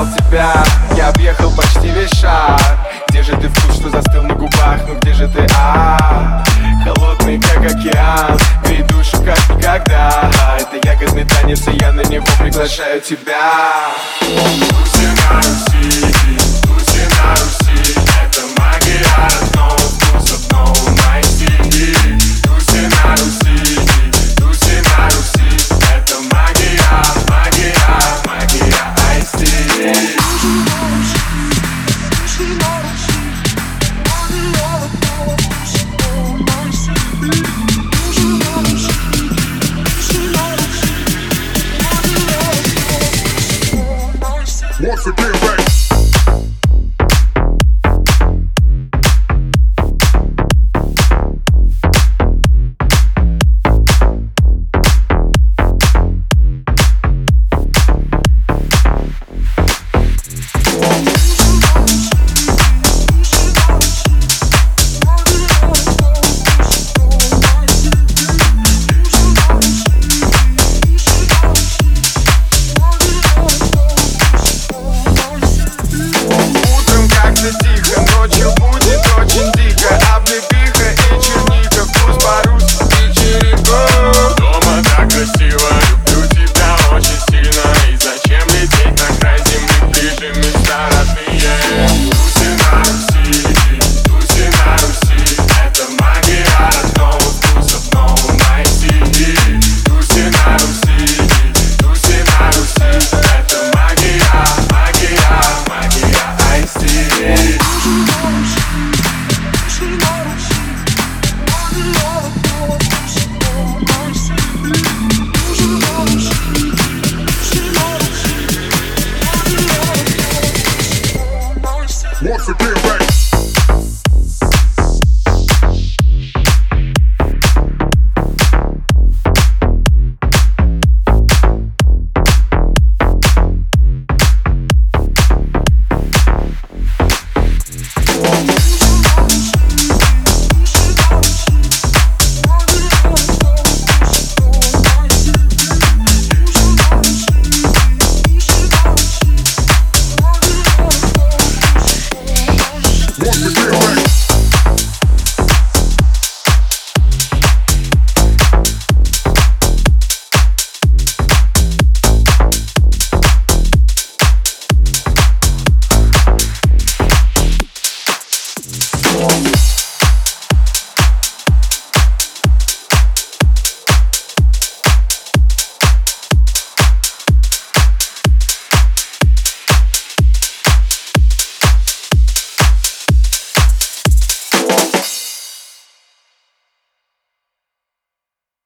искал тебя. Я объехал почти весь шар Где же ты вкус, что застыл на губах? Ну где же ты, а? Холодный, как океан. Грей душу, как никогда. Это ягодный танец, и я на него приглашаю тебя. Руси Once again, back. once again.